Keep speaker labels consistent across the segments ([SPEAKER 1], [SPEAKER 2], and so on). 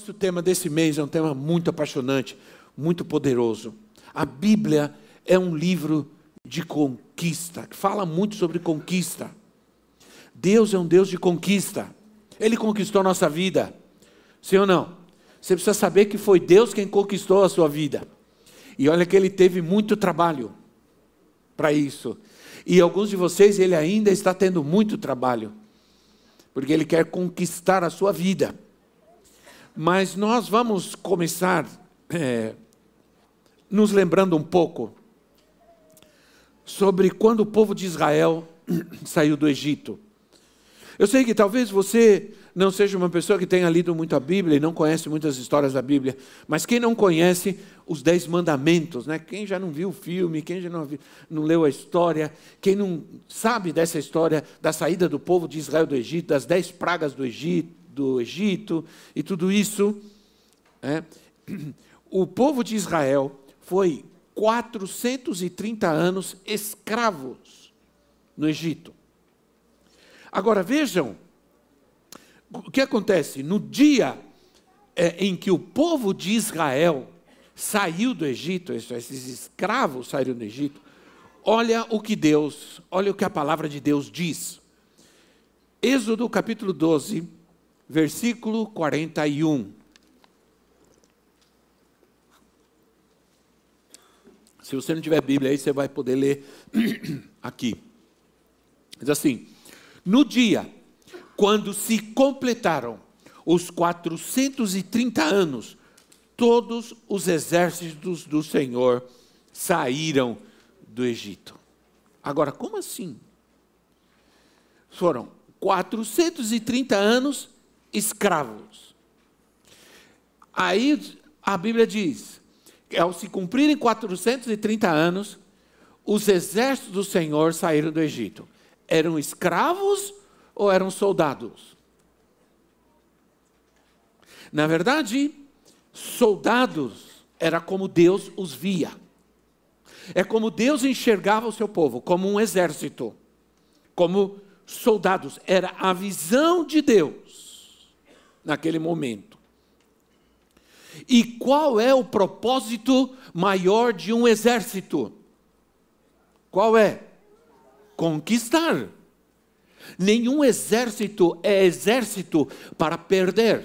[SPEAKER 1] Nosso tema desse mês é um tema muito apaixonante, muito poderoso. A Bíblia é um livro de conquista, que fala muito sobre conquista. Deus é um Deus de conquista. Ele conquistou a nossa vida. Sim ou não? Você precisa saber que foi Deus quem conquistou a sua vida. E olha que ele teve muito trabalho para isso. E alguns de vocês, ele ainda está tendo muito trabalho, porque ele quer conquistar a sua vida. Mas nós vamos começar é, nos lembrando um pouco sobre quando o povo de Israel saiu do Egito. Eu sei que talvez você não seja uma pessoa que tenha lido muito a Bíblia e não conhece muitas histórias da Bíblia, mas quem não conhece os Dez Mandamentos, né? quem já não viu o filme, quem já não, viu, não leu a história, quem não sabe dessa história da saída do povo de Israel do Egito, das dez pragas do Egito, do Egito e tudo isso. É, o povo de Israel foi 430 anos escravos no Egito. Agora vejam o que acontece no dia é, em que o povo de Israel saiu do Egito, esses escravos saíram do Egito. Olha o que Deus, olha o que a palavra de Deus diz. Êxodo capítulo 12, versículo 41. Se você não tiver Bíblia aí, você vai poder ler aqui. Diz assim: No dia quando se completaram os 430 anos, todos os exércitos do Senhor saíram do Egito. Agora, como assim? Foram 430 anos escravos. Aí a Bíblia diz: ao se cumprirem 430 anos, os exércitos do Senhor saíram do Egito. Eram escravos ou eram soldados? Na verdade, soldados era como Deus os via. É como Deus enxergava o seu povo, como um exército, como soldados. Era a visão de Deus naquele momento. E qual é o propósito maior de um exército? Qual é? Conquistar. Nenhum exército é exército para perder,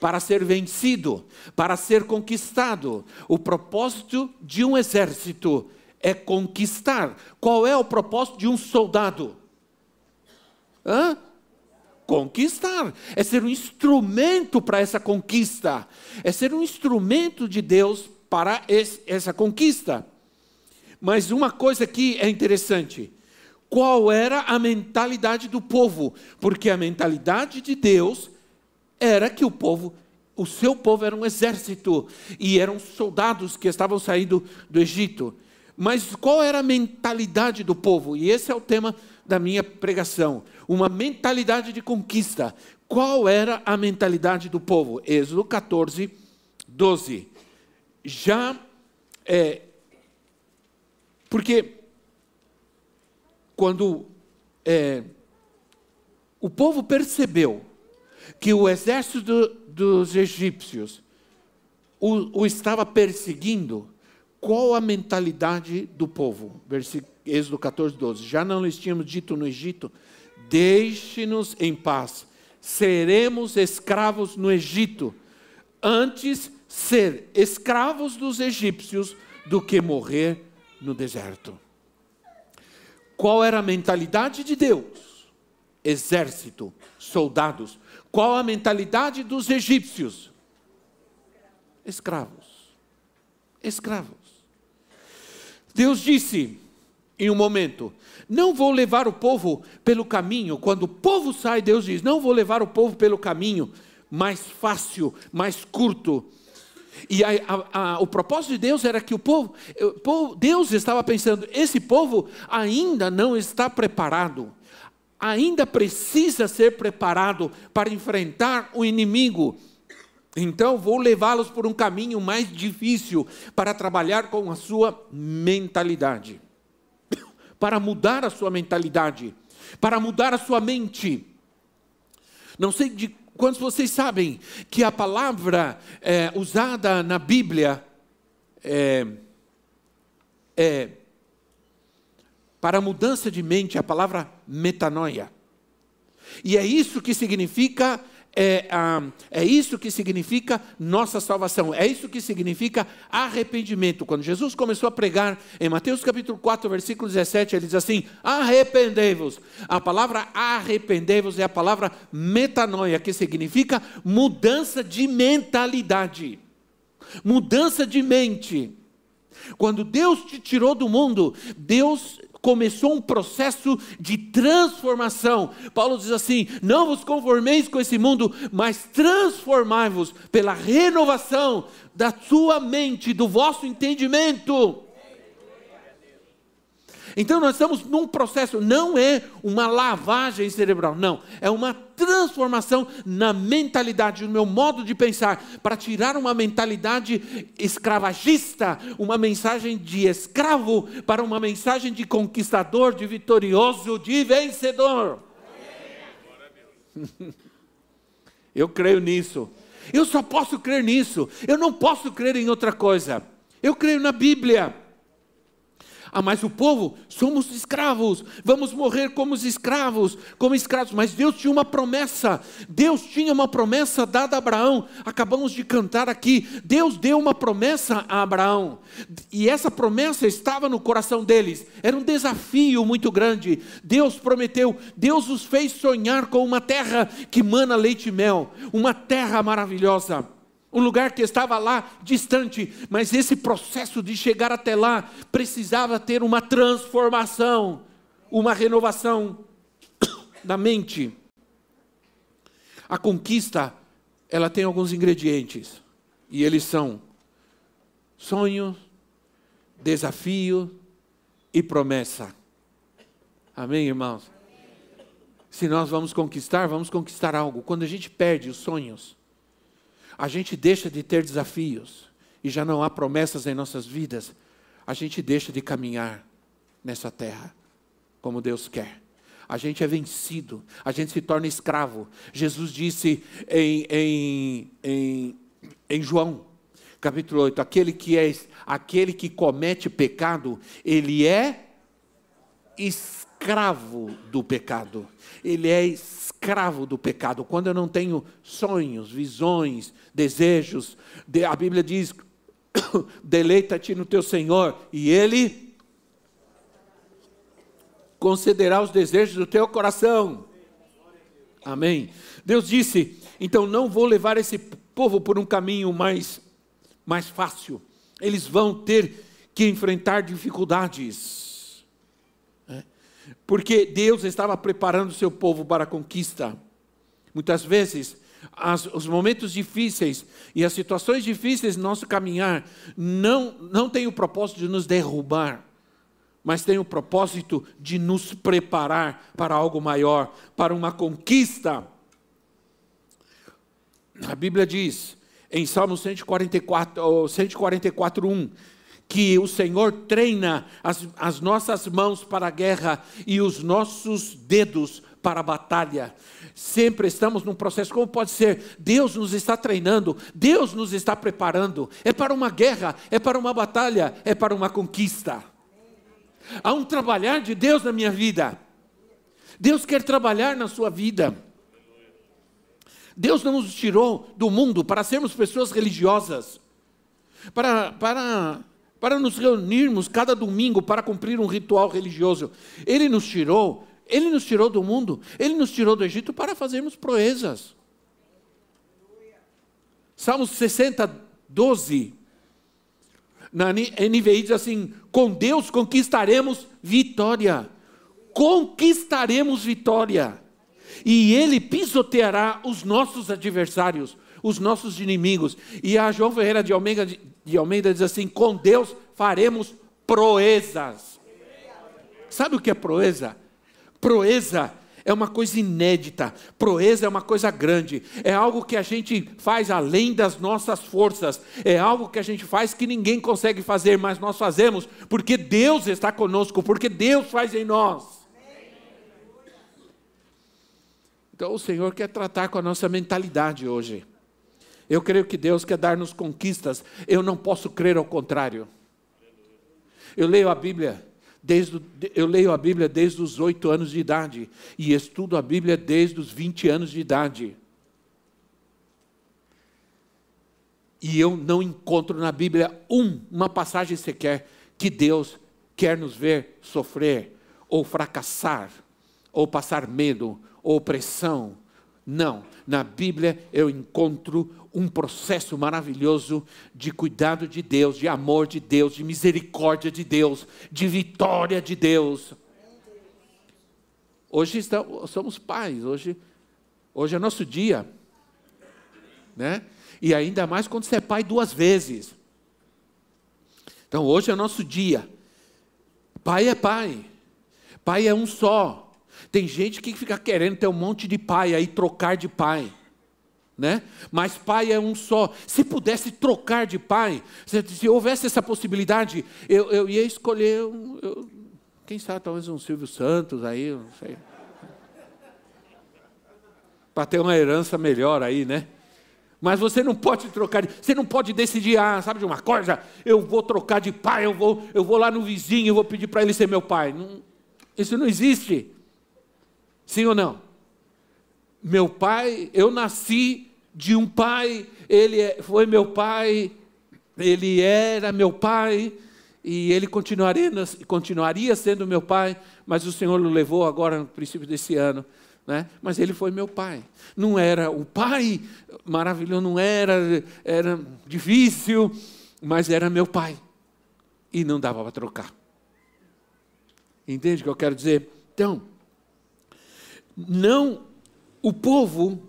[SPEAKER 1] para ser vencido, para ser conquistado. O propósito de um exército é conquistar. Qual é o propósito de um soldado? Hã? Conquistar, é ser um instrumento para essa conquista, é ser um instrumento de Deus para esse, essa conquista. Mas uma coisa que é interessante: qual era a mentalidade do povo? Porque a mentalidade de Deus era que o povo, o seu povo era um exército e eram soldados que estavam saindo do Egito. Mas qual era a mentalidade do povo? E esse é o tema da minha pregação. Uma mentalidade de conquista. Qual era a mentalidade do povo? Êxodo 14, 12. Já é. Porque quando é, o povo percebeu que o exército do, dos egípcios o, o estava perseguindo, qual a mentalidade do povo? Versículo, Êxodo 14, 12. Já não lhes tínhamos dito no Egito: Deixe-nos em paz, seremos escravos no Egito, antes ser escravos dos egípcios do que morrer no deserto. Qual era a mentalidade de Deus? Exército, soldados. Qual a mentalidade dos egípcios? Escravos. Escravos. Deus disse em um momento: Não vou levar o povo pelo caminho. Quando o povo sai, Deus diz: Não vou levar o povo pelo caminho mais fácil, mais curto. E a, a, a, o propósito de Deus era que o povo, o povo, Deus estava pensando, esse povo ainda não está preparado, ainda precisa ser preparado para enfrentar o inimigo. Então vou levá-los por um caminho mais difícil para trabalhar com a sua mentalidade, para mudar a sua mentalidade, para mudar a sua mente. Não sei de quantos vocês sabem que a palavra é, usada na Bíblia é, é para mudança de mente, a palavra metanoia. E é isso que significa é, ah, é isso que significa nossa salvação, é isso que significa arrependimento. Quando Jesus começou a pregar em Mateus capítulo 4, versículo 17, ele diz assim: arrependei-vos. A palavra arrependei-vos é a palavra metanoia, que significa mudança de mentalidade, mudança de mente. Quando Deus te tirou do mundo, Deus começou um processo de transformação. Paulo diz assim: Não vos conformeis com esse mundo, mas transformai-vos pela renovação da sua mente, do vosso entendimento. Então nós estamos num processo, não é uma lavagem cerebral, não, é uma transformação na mentalidade, no meu modo de pensar, para tirar uma mentalidade escravagista, uma mensagem de escravo, para uma mensagem de conquistador, de vitorioso, de vencedor. Eu creio nisso. Eu só posso crer nisso. Eu não posso crer em outra coisa. Eu creio na Bíblia. Ah, mas o povo, somos escravos, vamos morrer como escravos, como escravos. Mas Deus tinha uma promessa, Deus tinha uma promessa dada a Abraão. Acabamos de cantar aqui. Deus deu uma promessa a Abraão, e essa promessa estava no coração deles. Era um desafio muito grande. Deus prometeu, Deus os fez sonhar com uma terra que mana leite e mel, uma terra maravilhosa um lugar que estava lá distante, mas esse processo de chegar até lá precisava ter uma transformação, uma renovação da mente. A conquista, ela tem alguns ingredientes, e eles são sonho, desafio e promessa. Amém, irmãos? Se nós vamos conquistar, vamos conquistar algo. Quando a gente perde os sonhos, a gente deixa de ter desafios e já não há promessas em nossas vidas, a gente deixa de caminhar nessa terra como Deus quer. A gente é vencido, a gente se torna escravo. Jesus disse em, em, em, em João, capítulo 8: aquele que, é, aquele que comete pecado, ele é escravo do pecado. Ele é escravo do pecado. Quando eu não tenho sonhos, visões, desejos, a Bíblia diz: deleita-te no teu Senhor, e Ele concederá os desejos do teu coração. Amém. Deus disse: então não vou levar esse povo por um caminho mais, mais fácil. Eles vão ter que enfrentar dificuldades. Porque Deus estava preparando seu povo para a conquista. Muitas vezes as, os momentos difíceis e as situações difíceis no nosso caminhar não, não têm o propósito de nos derrubar, mas têm o propósito de nos preparar para algo maior, para uma conquista. A Bíblia diz em Salmo 144, 144 1, que o Senhor treina as, as nossas mãos para a guerra e os nossos dedos para a batalha. Sempre estamos num processo, como pode ser? Deus nos está treinando, Deus nos está preparando. É para uma guerra, é para uma batalha, é para uma conquista. Há um trabalhar de Deus na minha vida. Deus quer trabalhar na sua vida. Deus não nos tirou do mundo para sermos pessoas religiosas, para, para, para nos reunirmos cada domingo para cumprir um ritual religioso. Ele nos tirou ele nos tirou do mundo, Ele nos tirou do Egito para fazermos proezas. Salmos 60, 12. Na NVI diz assim: com Deus conquistaremos vitória. Conquistaremos vitória. E Ele pisoteará os nossos adversários. os nossos inimigos. E a João Ferreira de Almeida, de Almeida diz assim: com Deus faremos proezas. Sabe o que é proeza? Proeza é uma coisa inédita, proeza é uma coisa grande, é algo que a gente faz além das nossas forças, é algo que a gente faz que ninguém consegue fazer, mas nós fazemos porque Deus está conosco, porque Deus faz em nós. Então o Senhor quer tratar com a nossa mentalidade hoje. Eu creio que Deus quer dar-nos conquistas, eu não posso crer ao contrário. Eu leio a Bíblia Desde, eu leio a Bíblia desde os oito anos de idade e estudo a Bíblia desde os 20 anos de idade. E eu não encontro na Bíblia um, uma passagem sequer que Deus quer nos ver sofrer, ou fracassar, ou passar medo, ou opressão. Não, na Bíblia eu encontro um processo maravilhoso de cuidado de Deus, de amor de Deus, de misericórdia de Deus, de vitória de Deus. Hoje estamos, somos pais, hoje, hoje é nosso dia, né? E ainda mais quando você é pai duas vezes. Então hoje é nosso dia. Pai é pai, pai é um só. Tem gente que fica querendo ter um monte de pai aí, trocar de pai né? Mas pai é um só. Se pudesse trocar de pai, se, houvesse essa possibilidade, eu, eu ia escolher, eu, quem sabe, talvez um Silvio Santos aí, não sei. Para ter uma herança melhor aí, né? Mas você não pode trocar, você não pode decidir, ah, sabe de uma coisa? Eu vou trocar de pai, eu vou, eu vou lá no vizinho, eu vou pedir para ele ser meu pai. Não, isso não existe. Sim ou não? Meu pai, eu nasci de um pai, ele é, foi meu pai, ele era meu pai, e ele continuaria, continuaria sendo meu pai, mas o Senhor o levou agora no princípio desse ano. Né? Mas ele foi meu pai. Não era o pai maravilhoso, não era, era difícil, mas era meu pai. E não dava para trocar. Entende o que eu quero dizer? Então, não o povo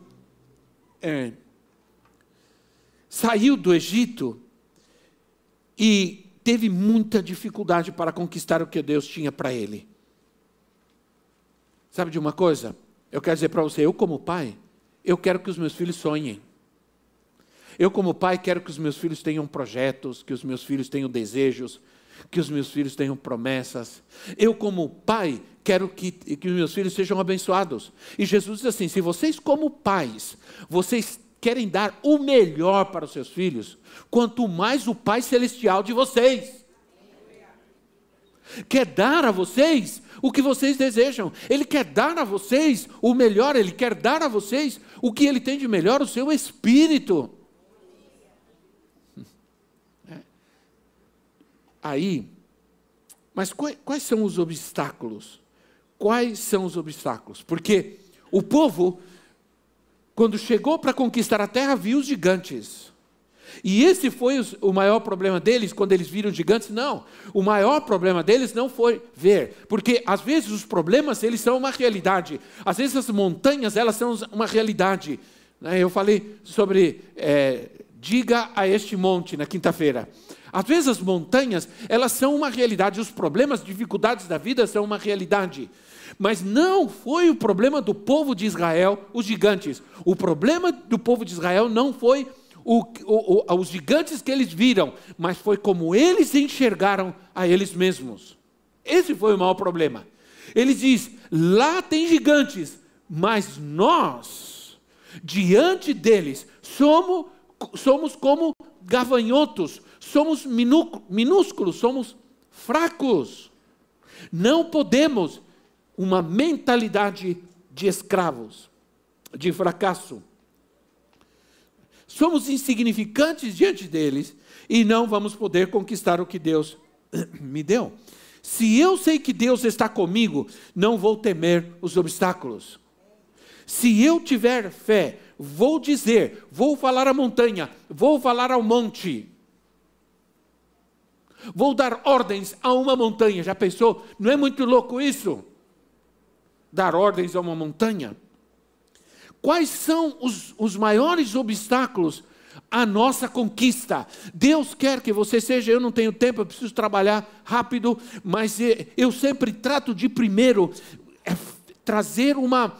[SPEAKER 1] é, saiu do Egito e teve muita dificuldade para conquistar o que Deus tinha para ele. Sabe de uma coisa? Eu quero dizer para você, eu como pai, eu quero que os meus filhos sonhem. Eu como pai quero que os meus filhos tenham projetos, que os meus filhos tenham desejos, que os meus filhos tenham promessas. Eu como pai quero que, que os meus filhos sejam abençoados. E Jesus diz assim: se vocês, como pais, vocês querem dar o melhor para os seus filhos, quanto mais o Pai Celestial de vocês. Quer dar a vocês o que vocês desejam, Ele quer dar a vocês o melhor, Ele quer dar a vocês o que Ele tem de melhor, o seu espírito. Aí, mas quais, quais são os obstáculos? Quais são os obstáculos? Porque o povo, quando chegou para conquistar a terra, viu os gigantes. E esse foi o maior problema deles quando eles viram gigantes? Não. O maior problema deles não foi ver, porque às vezes os problemas eles são uma realidade. Às vezes as montanhas elas são uma realidade. Né? Eu falei sobre é, diga a este monte na quinta-feira. Às vezes as montanhas elas são uma realidade. Os problemas, dificuldades da vida são uma realidade. Mas não foi o problema do povo de Israel, os gigantes. O problema do povo de Israel não foi o, o, o, os gigantes que eles viram, mas foi como eles enxergaram a eles mesmos. Esse foi o maior problema. Ele diz: lá tem gigantes, mas nós, diante deles, somos, somos como gafanhotos, somos minúsculos, somos fracos. Não podemos uma mentalidade de escravos, de fracasso. Somos insignificantes diante deles e não vamos poder conquistar o que Deus me deu. Se eu sei que Deus está comigo, não vou temer os obstáculos. Se eu tiver fé, vou dizer, vou falar à montanha, vou falar ao monte. Vou dar ordens a uma montanha. Já pensou? Não é muito louco isso? dar ordens a uma montanha. quais são os, os maiores obstáculos à nossa conquista. Deus quer que você seja, eu não tenho tempo, eu preciso trabalhar rápido, mas eu sempre trato de primeiro é, trazer uma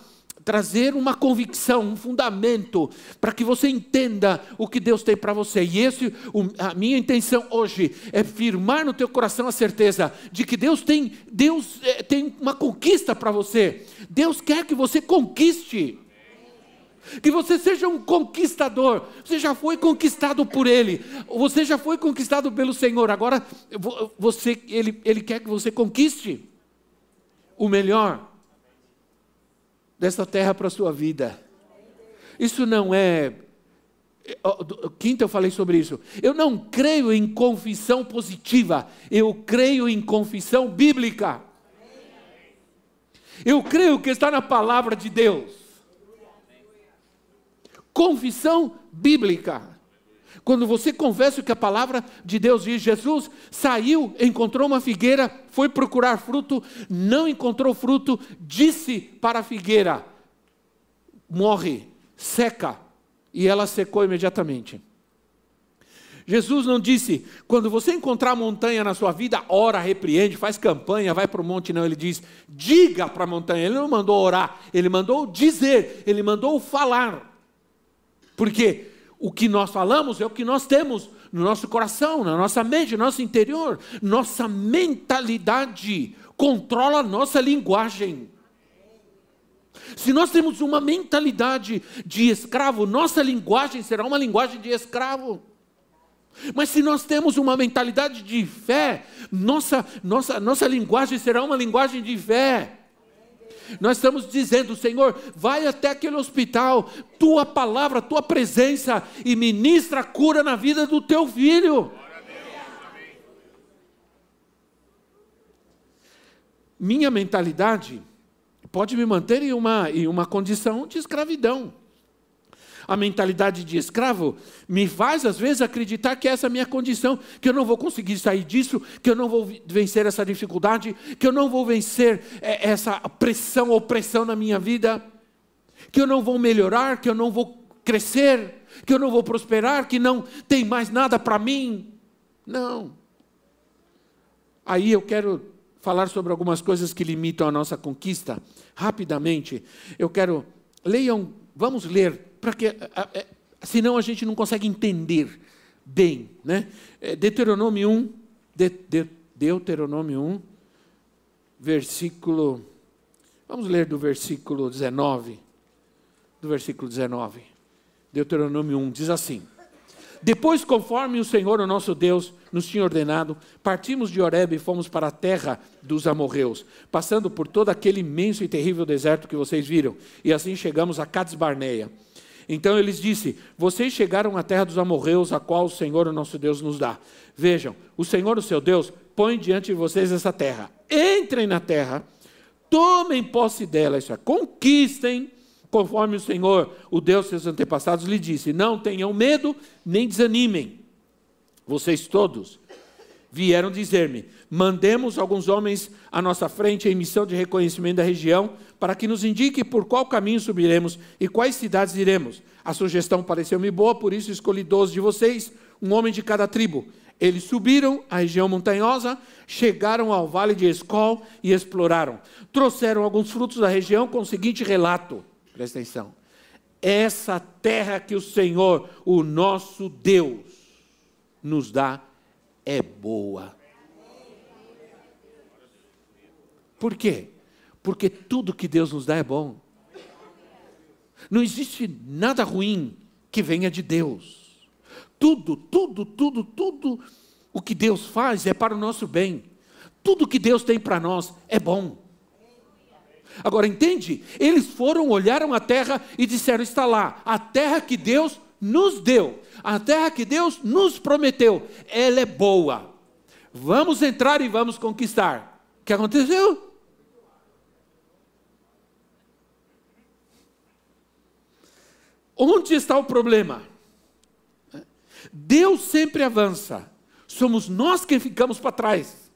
[SPEAKER 1] trazer uma convicção, um fundamento, para que você entenda o que Deus tem para você. E esse, a minha intenção hoje é firmar no teu coração a certeza de que Deus tem, Deus é, tem uma conquista para você. Deus quer que você conquiste. Que você seja um conquistador. Você já foi conquistado por Ele. Você já foi conquistado pelo Senhor. Agora, você, Ele, Ele quer que você conquiste o melhor dessa terra para a sua vida. Isso não é. Quinta eu falei sobre isso. Eu não creio em confissão positiva, eu creio em confissão bíblica. Eu creio que está na palavra de Deus. Confissão bíblica. Quando você confessa o que a palavra de Deus diz, Jesus saiu, encontrou uma figueira, foi procurar fruto, não encontrou fruto, disse para a figueira: morre, seca, e ela secou imediatamente. Jesus não disse, quando você encontrar montanha na sua vida, ora, repreende, faz campanha, vai para o monte, não. Ele diz, diga para a montanha. Ele não mandou orar, ele mandou dizer, ele mandou falar. Porque o que nós falamos é o que nós temos no nosso coração, na nossa mente, no nosso interior. Nossa mentalidade controla a nossa linguagem. Se nós temos uma mentalidade de escravo, nossa linguagem será uma linguagem de escravo. Mas se nós temos uma mentalidade de fé, nossa, nossa, nossa linguagem será uma linguagem de fé. Nós estamos dizendo, Senhor, vai até aquele hospital, tua palavra, tua presença e ministra cura na vida do teu filho. Minha mentalidade pode me manter em uma, em uma condição de escravidão a mentalidade de escravo, me faz às vezes acreditar que essa é a minha condição, que eu não vou conseguir sair disso, que eu não vou vencer essa dificuldade, que eu não vou vencer é, essa pressão, opressão na minha vida, que eu não vou melhorar, que eu não vou crescer, que eu não vou prosperar, que não tem mais nada para mim. Não. Aí eu quero falar sobre algumas coisas que limitam a nossa conquista. Rapidamente, eu quero. Leiam, vamos ler para que é, senão a gente não consegue entender bem, né? É, Deuteronômio 1, de, de, Deuteronômio 1, versículo Vamos ler do versículo 19. Do versículo 19. Deuteronômio 1 diz assim: Depois, conforme o Senhor, o nosso Deus, nos tinha ordenado, partimos de Horeb e fomos para a terra dos amorreus, passando por todo aquele imenso e terrível deserto que vocês viram, e assim chegamos a Cades Barneia. Então eles disse: Vocês chegaram à terra dos amorreus, a qual o Senhor, o nosso Deus, nos dá. Vejam, o Senhor, o seu Deus, põe diante de vocês essa terra. Entrem na terra, tomem posse dela, isso é, conquistem, conforme o Senhor, o Deus seus antepassados, lhe disse: Não tenham medo, nem desanimem. Vocês todos vieram dizer-me: Mandemos alguns homens à nossa frente em missão de reconhecimento da região, para que nos indique por qual caminho subiremos e quais cidades iremos. A sugestão pareceu-me boa, por isso escolhi doze de vocês, um homem de cada tribo. Eles subiram a região montanhosa, chegaram ao vale de Escol e exploraram. Trouxeram alguns frutos da região com o seguinte relato: presta atenção. Essa terra que o Senhor, o nosso Deus, nos dá é boa. Por quê? Porque tudo que Deus nos dá é bom. Não existe nada ruim que venha de Deus. Tudo, tudo, tudo, tudo o que Deus faz é para o nosso bem. Tudo que Deus tem para nós é bom. Agora entende? Eles foram, olharam a terra e disseram: está lá, a terra que Deus nos deu, a terra que Deus nos prometeu, ela é boa. Vamos entrar e vamos conquistar. O que aconteceu? Onde está o problema? Deus sempre avança, somos nós que ficamos para trás.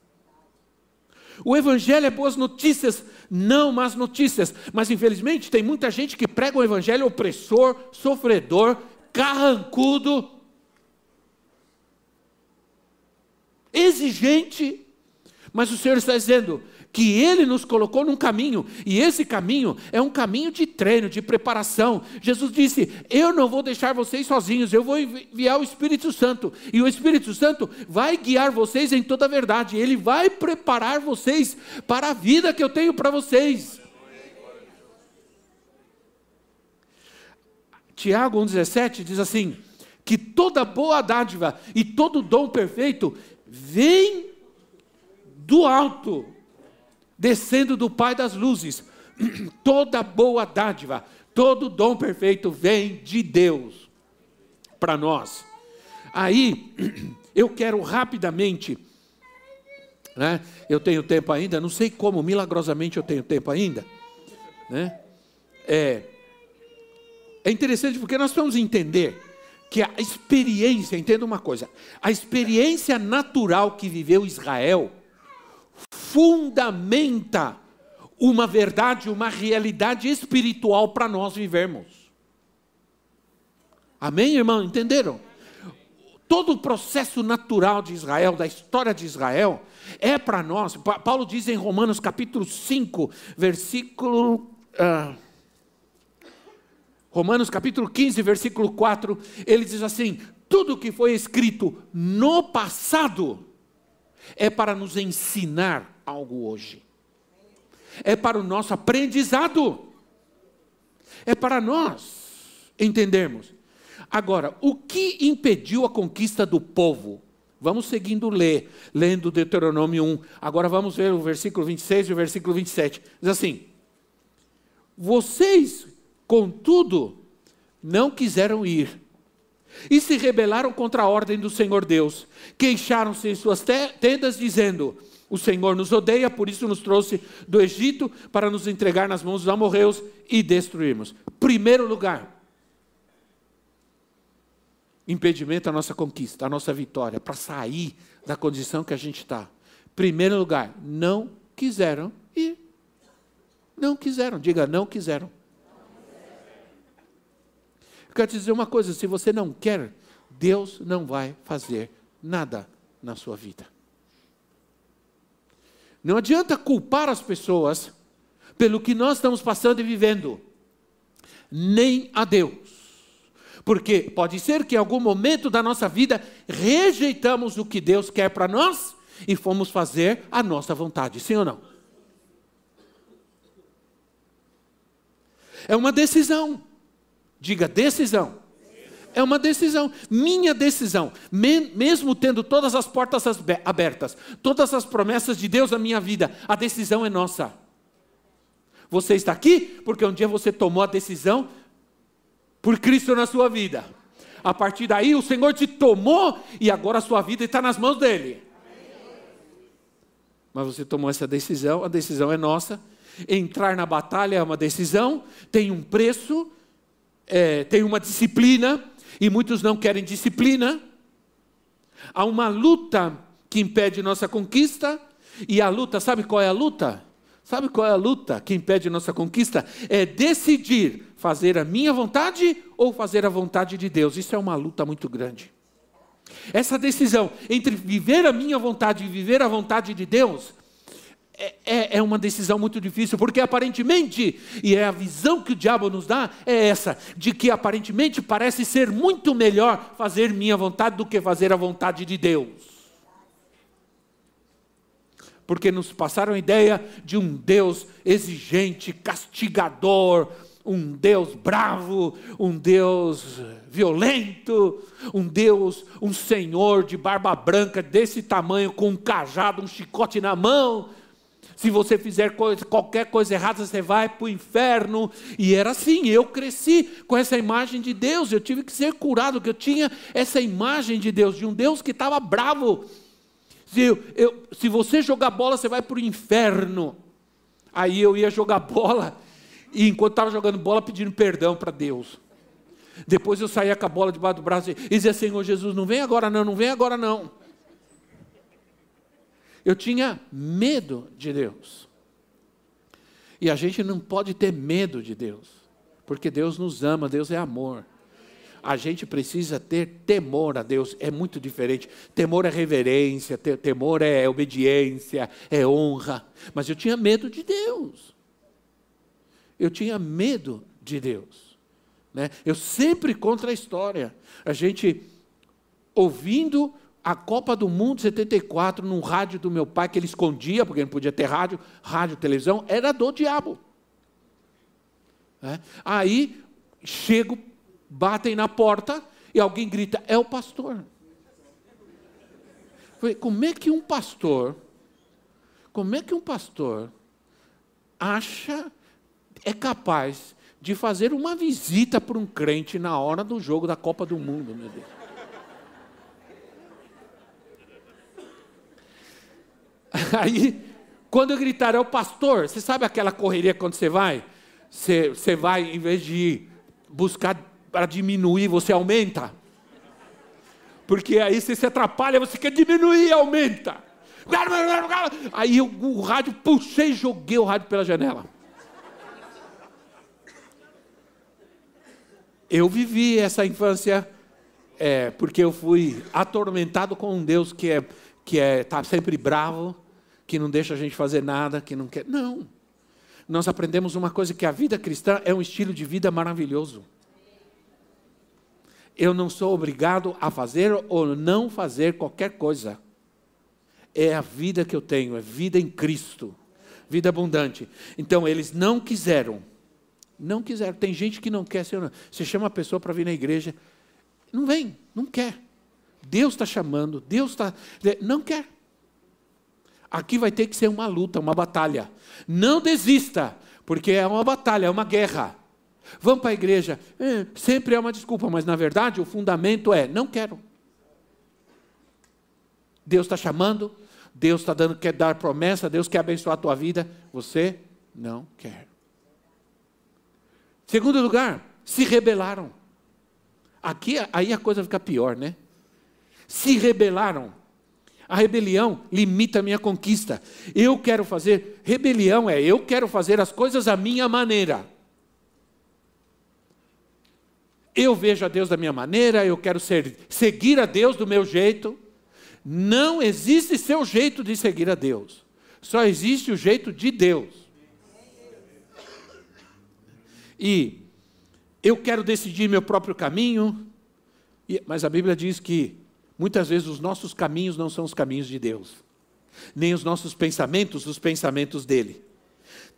[SPEAKER 1] O Evangelho é boas notícias, não más notícias. Mas infelizmente tem muita gente que prega o Evangelho opressor, sofredor, carrancudo, exigente. Mas o Senhor está dizendo: que Ele nos colocou num caminho, e esse caminho é um caminho de treino, de preparação. Jesus disse: Eu não vou deixar vocês sozinhos, eu vou enviar o Espírito Santo, e o Espírito Santo vai guiar vocês em toda a verdade, ele vai preparar vocês para a vida que eu tenho para vocês. Tiago 1,17 diz assim: que toda boa dádiva e todo dom perfeito vem do alto descendo do Pai das luzes. Toda boa dádiva, todo dom perfeito vem de Deus para nós. Aí, eu quero rapidamente, né? Eu tenho tempo ainda, não sei como, milagrosamente eu tenho tempo ainda, né? É, é interessante porque nós vamos entender que a experiência, entenda uma coisa, a experiência natural que viveu Israel fundamenta uma verdade, uma realidade espiritual para nós vivermos. Amém, irmão? Entenderam? Todo o processo natural de Israel, da história de Israel, é para nós. Paulo diz em Romanos capítulo 5, versículo. Uh, Romanos capítulo 15, versículo 4, ele diz assim: tudo que foi escrito no passado é para nos ensinar algo hoje. É para o nosso aprendizado. É para nós entendermos. Agora, o que impediu a conquista do povo? Vamos seguindo ler, lendo Deuteronômio 1. Agora vamos ver o versículo 26 e o versículo 27. Diz assim: Vocês, contudo, não quiseram ir e se rebelaram contra a ordem do Senhor Deus. Queixaram-se em suas tendas, dizendo: O Senhor nos odeia, por isso nos trouxe do Egito para nos entregar nas mãos dos amorreus e destruirmos. Primeiro lugar, impedimento à nossa conquista, à nossa vitória, para sair da condição que a gente está. Primeiro lugar, não quiseram ir. Não quiseram, diga, não quiseram quero te dizer uma coisa: se você não quer, Deus não vai fazer nada na sua vida. Não adianta culpar as pessoas pelo que nós estamos passando e vivendo, nem a Deus. Porque pode ser que em algum momento da nossa vida rejeitamos o que Deus quer para nós e fomos fazer a nossa vontade, sim ou não? É uma decisão. Diga decisão. É uma decisão, minha decisão, mesmo tendo todas as portas abertas, todas as promessas de Deus na minha vida, a decisão é nossa. Você está aqui porque um dia você tomou a decisão por Cristo na sua vida. A partir daí, o Senhor te tomou e agora a sua vida está nas mãos dele. Mas você tomou essa decisão, a decisão é nossa. Entrar na batalha é uma decisão, tem um preço, é, tem uma disciplina, e muitos não querem disciplina. Há uma luta que impede nossa conquista, e a luta, sabe qual é a luta? Sabe qual é a luta que impede nossa conquista? É decidir fazer a minha vontade ou fazer a vontade de Deus. Isso é uma luta muito grande. Essa decisão entre viver a minha vontade e viver a vontade de Deus é, é, uma decisão muito difícil, porque aparentemente, e é a visão que o diabo nos dá, é essa, de que aparentemente parece ser muito melhor fazer minha vontade do que fazer a vontade de Deus. Porque nos passaram a ideia de um Deus exigente, castigador, um Deus bravo, um Deus violento, um Deus, um Senhor de barba branca desse tamanho, com um cajado, um chicote na mão se você fizer coisa, qualquer coisa errada, você vai para o inferno. E era assim, eu cresci com essa imagem de Deus, eu tive que ser curado, que eu tinha essa imagem de Deus, de um Deus que estava bravo. Se, eu, se você jogar bola, você vai para o inferno. Aí eu ia jogar bola, e enquanto estava jogando bola, pedindo perdão para Deus. Depois eu saía com a bola debaixo do braço e dizia: Senhor Jesus, não vem agora não, não vem agora não. Eu tinha medo de Deus. E a gente não pode ter medo de Deus, porque Deus nos ama, Deus é amor. A gente precisa ter temor a Deus, é muito diferente. Temor é reverência, temor é obediência, é honra. Mas eu tinha medo de Deus. Eu tinha medo de Deus. Né? Eu sempre contra a história. A gente ouvindo a Copa do Mundo 74 num rádio do meu pai, que ele escondia, porque não podia ter rádio, rádio, televisão, era do diabo. É? Aí chego, batem na porta e alguém grita: é o pastor. Falei, como é que um pastor, como é que um pastor acha, é capaz de fazer uma visita para um crente na hora do jogo da Copa do Mundo, meu Deus? Aí, quando eu gritar, é o pastor, você sabe aquela correria quando você vai? Você, você vai, em vez de buscar para diminuir, você aumenta. Porque aí você se atrapalha, você quer diminuir, aumenta. Aí eu, o rádio, puxei e joguei o rádio pela janela. Eu vivi essa infância é, porque eu fui atormentado com um Deus que é que é tá sempre bravo, que não deixa a gente fazer nada, que não quer. Não. Nós aprendemos uma coisa que a vida cristã é um estilo de vida maravilhoso. Eu não sou obrigado a fazer ou não fazer qualquer coisa. É a vida que eu tenho, é vida em Cristo, vida abundante. Então eles não quiseram, não quiseram. Tem gente que não quer ser. Você chama a pessoa para vir na igreja, não vem, não quer. Deus está chamando, Deus está. Não quer. Aqui vai ter que ser uma luta, uma batalha. Não desista, porque é uma batalha, é uma guerra. Vamos para a igreja. É, sempre é uma desculpa, mas na verdade o fundamento é: não quero. Deus está chamando, Deus está dando, quer dar promessa, Deus quer abençoar a tua vida. Você não quer. Segundo lugar, se rebelaram. Aqui aí a coisa fica pior, né? Se rebelaram. A rebelião limita a minha conquista. Eu quero fazer, rebelião é eu quero fazer as coisas à minha maneira. Eu vejo a Deus da minha maneira, eu quero ser, seguir a Deus do meu jeito. Não existe seu jeito de seguir a Deus. Só existe o jeito de Deus. E eu quero decidir meu próprio caminho, mas a Bíblia diz que Muitas vezes os nossos caminhos não são os caminhos de Deus, nem os nossos pensamentos, os pensamentos dele.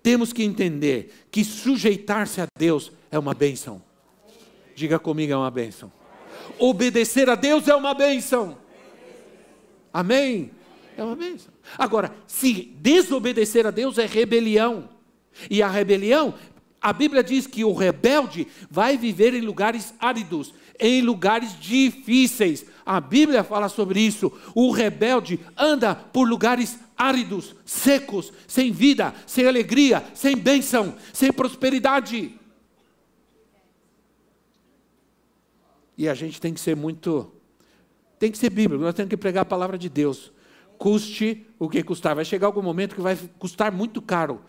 [SPEAKER 1] Temos que entender que sujeitar-se a Deus é uma bênção. Diga comigo, é uma bênção. Obedecer a Deus é uma bênção. Amém? É uma bênção. Agora, se desobedecer a Deus é rebelião. E a rebelião, a Bíblia diz que o rebelde vai viver em lugares áridos, em lugares difíceis. A Bíblia fala sobre isso. O rebelde anda por lugares áridos, secos, sem vida, sem alegria, sem bênção, sem prosperidade. E a gente tem que ser muito. Tem que ser bíblico, nós temos que pregar a palavra de Deus. Custe o que custar. Vai chegar algum momento que vai custar muito caro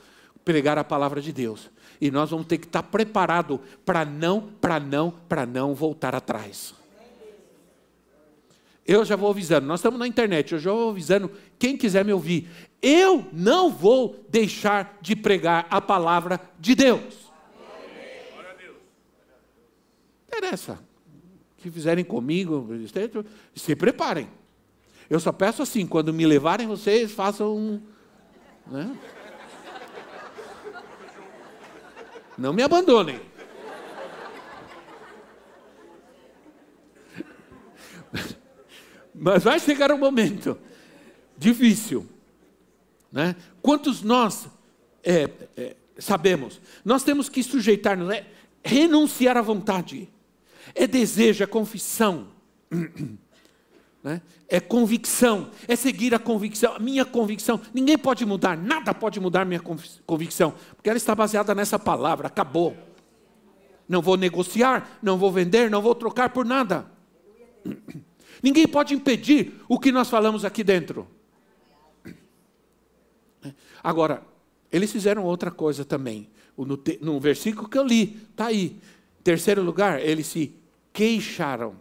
[SPEAKER 1] pregar a palavra de Deus. E nós vamos ter que estar preparado para não, para não, para não voltar atrás. Eu já vou avisando, nós estamos na internet, eu já vou avisando quem quiser me ouvir. Eu não vou deixar de pregar a palavra de Deus. Interessa. Que fizerem comigo, se preparem. Eu só peço assim, quando me levarem, vocês façam um. Né? Não me abandonem. Mas vai chegar um momento difícil. Né? Quantos nós é, é, sabemos? Nós temos que sujeitar-nos, é renunciar à vontade, é desejo, é confissão, né? é convicção, é seguir a convicção, a minha convicção. Ninguém pode mudar, nada pode mudar minha convicção, porque ela está baseada nessa palavra, acabou. Não vou negociar, não vou vender, não vou trocar por nada. Ninguém pode impedir o que nós falamos aqui dentro. Agora, eles fizeram outra coisa também. No, no versículo que eu li, está aí. Terceiro lugar, eles se queixaram.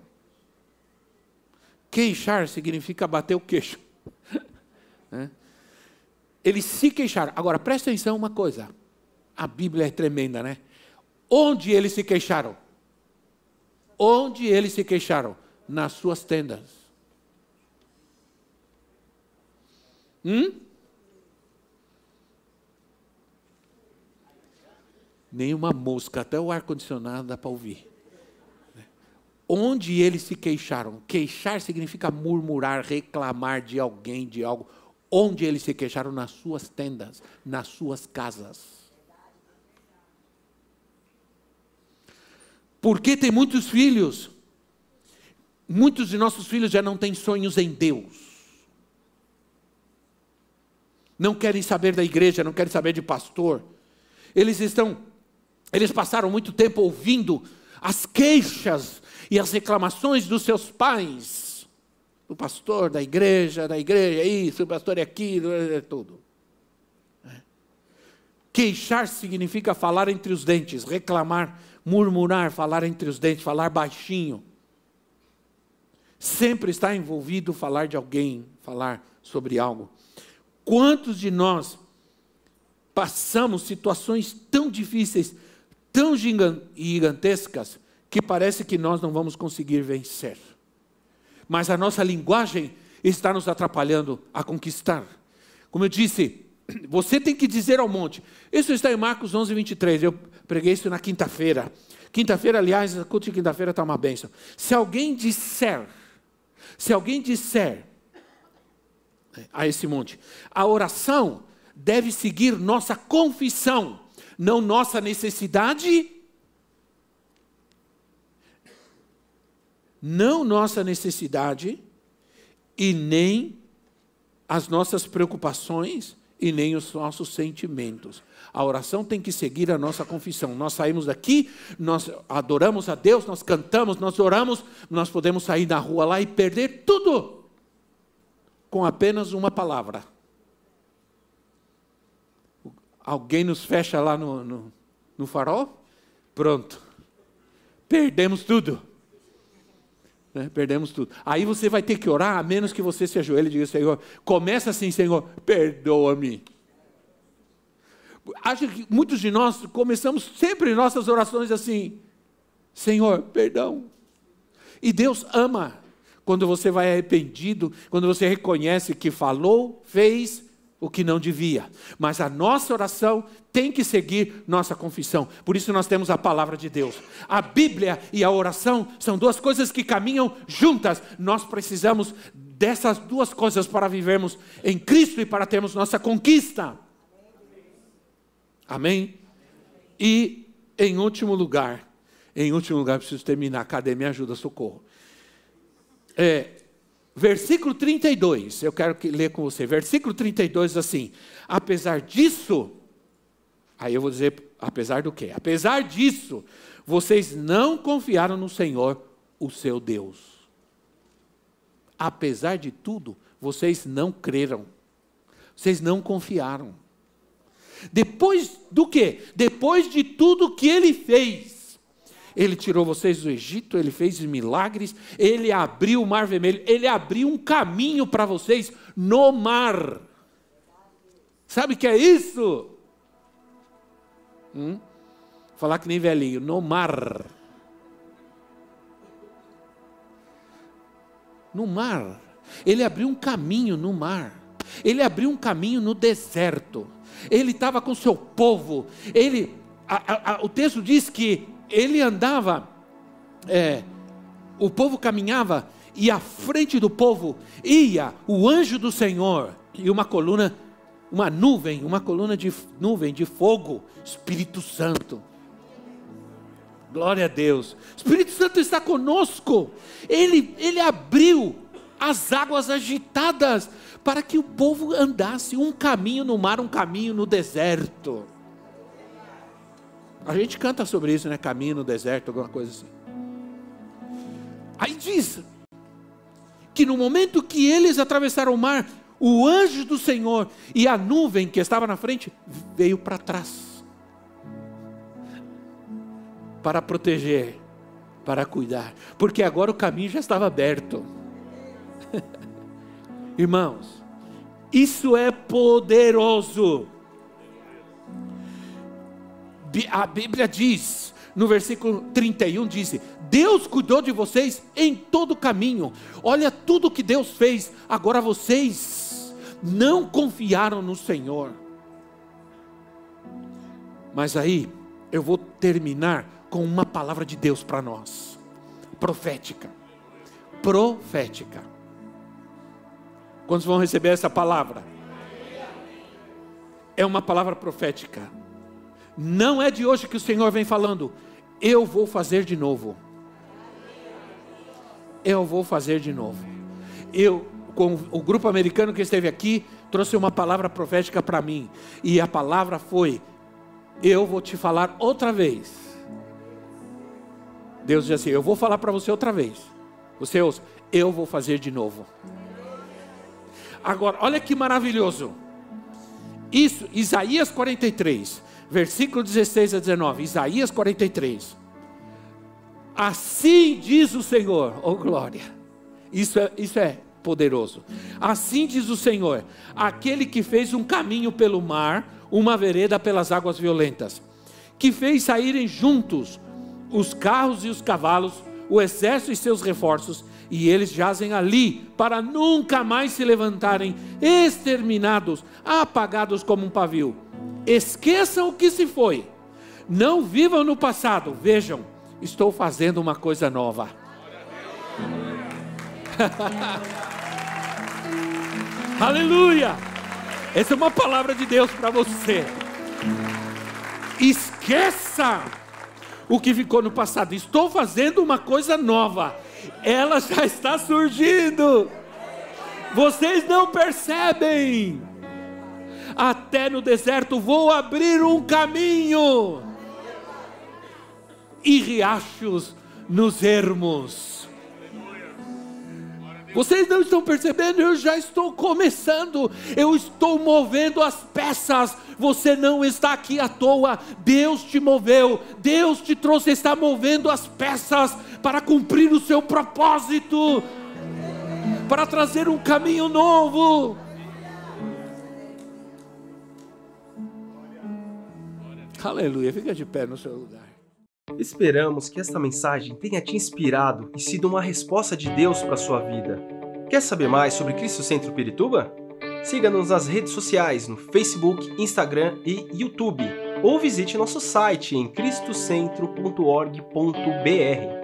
[SPEAKER 1] Queixar significa bater o queixo. Né? Eles se queixaram. Agora, presta atenção uma coisa. A Bíblia é tremenda, né? Onde eles se queixaram? Onde eles se queixaram? Nas suas tendas. Hum? Nenhuma mosca, até o ar-condicionado dá para ouvir. Onde eles se queixaram? Queixar significa murmurar, reclamar de alguém, de algo. Onde eles se queixaram? Nas suas tendas, nas suas casas. Porque tem muitos filhos. Muitos de nossos filhos já não têm sonhos em Deus. Não querem saber da igreja, não querem saber de pastor. Eles estão, eles passaram muito tempo ouvindo as queixas e as reclamações dos seus pais, do pastor, da igreja, da igreja, isso, o pastor é aquilo, é tudo. É. Queixar significa falar entre os dentes, reclamar murmurar, falar entre os dentes, falar baixinho. Sempre está envolvido falar de alguém, falar sobre algo. Quantos de nós passamos situações tão difíceis, tão gigantescas, que parece que nós não vamos conseguir vencer? Mas a nossa linguagem está nos atrapalhando a conquistar. Como eu disse, você tem que dizer ao monte. Isso está em Marcos 11, 23. Eu preguei isso na quinta-feira. Quinta-feira, aliás, culto de quinta-feira está uma bênção. Se alguém disser, se alguém disser a esse monte, a oração deve seguir nossa confissão, não nossa necessidade, não nossa necessidade e nem as nossas preocupações e nem os nossos sentimentos. A oração tem que seguir a nossa confissão. Nós saímos daqui, nós adoramos a Deus, nós cantamos, nós oramos, nós podemos sair na rua lá e perder tudo com apenas uma palavra. Alguém nos fecha lá no, no, no farol? Pronto. Perdemos tudo. Né? Perdemos tudo. Aí você vai ter que orar, a menos que você se ajoelhe e diga, Senhor, começa assim, Senhor, perdoa-me. Acho que muitos de nós começamos sempre nossas orações assim, Senhor, perdão. E Deus ama quando você vai arrependido, quando você reconhece que falou, fez o que não devia. Mas a nossa oração tem que seguir nossa confissão. Por isso nós temos a palavra de Deus. A Bíblia e a oração são duas coisas que caminham juntas. Nós precisamos dessas duas coisas para vivermos em Cristo e para termos nossa conquista. Amém? E em último lugar, em último lugar, preciso terminar. Cadê? Me ajuda, socorro. É, versículo 32, eu quero que ler com você. Versículo 32 assim: Apesar disso, Aí eu vou dizer, apesar do quê? Apesar disso, vocês não confiaram no Senhor, o seu Deus. Apesar de tudo, vocês não creram. Vocês não confiaram. Depois do quê? Depois de tudo que ele fez. Ele tirou vocês do Egito, ele fez milagres, ele abriu o mar vermelho, ele abriu um caminho para vocês no mar. Sabe o que é isso? Hum? Falar que nem velhinho, no mar. No mar. Ele abriu um caminho no mar. Ele abriu um caminho no deserto. Ele estava com seu povo. Ele, a, a, o texto diz que ele andava, é, o povo caminhava e à frente do povo ia o anjo do Senhor e uma coluna uma nuvem, uma coluna de nuvem de fogo, Espírito Santo. Glória a Deus. Espírito Santo está conosco. Ele, ele abriu as águas agitadas para que o povo andasse um caminho no mar, um caminho no deserto. A gente canta sobre isso, né? Caminho no deserto, alguma coisa assim. Aí diz que no momento que eles atravessaram o mar, o anjo do Senhor e a nuvem que estava na frente veio para trás para proteger, para cuidar, porque agora o caminho já estava aberto. Irmãos, isso é poderoso. A Bíblia diz, no versículo 31, diz: Deus cuidou de vocês em todo caminho. Olha tudo que Deus fez. Agora vocês não confiaram no Senhor. Mas aí, eu vou terminar com uma palavra de Deus para nós, profética. Profética. Quantos vão receber essa palavra? É uma palavra profética. Não é de hoje que o Senhor vem falando, eu vou fazer de novo. Eu vou fazer de novo. Eu, com o grupo americano que esteve aqui, trouxe uma palavra profética para mim. E a palavra foi: Eu vou te falar outra vez. Deus diz assim: Eu vou falar para você outra vez. Você ouça, eu vou fazer de novo. Agora, olha que maravilhoso. Isso, Isaías 43, versículo 16 a 19. Isaías 43. Assim diz o Senhor, oh glória. Isso é, isso é poderoso. Assim diz o Senhor, aquele que fez um caminho pelo mar, uma vereda pelas águas violentas, que fez saírem juntos os carros e os cavalos, o exército e seus reforços, e eles jazem ali para nunca mais se levantarem, exterminados, apagados como um pavio. Esqueçam o que se foi, não vivam no passado, vejam, estou fazendo uma coisa nova. Aleluia! Essa é uma palavra de Deus para você. Esqueça o que ficou no passado. Estou fazendo uma coisa nova. Ela já está surgindo. Vocês não percebem. Até no deserto vou abrir um caminho e riachos nos ermos. Vocês não estão percebendo? Eu já estou começando, eu estou movendo as peças. Você não está aqui à toa, Deus te moveu, Deus te trouxe, está movendo as peças para cumprir o seu propósito, para trazer um caminho novo. Aleluia, fica de pé no seu lugar.
[SPEAKER 2] Esperamos que esta mensagem tenha te inspirado e sido uma resposta de Deus para a sua vida. Quer saber mais sobre Cristo Centro Pirituba? Siga-nos nas redes sociais no Facebook, Instagram e YouTube, ou visite nosso site em cristocentro.org.br.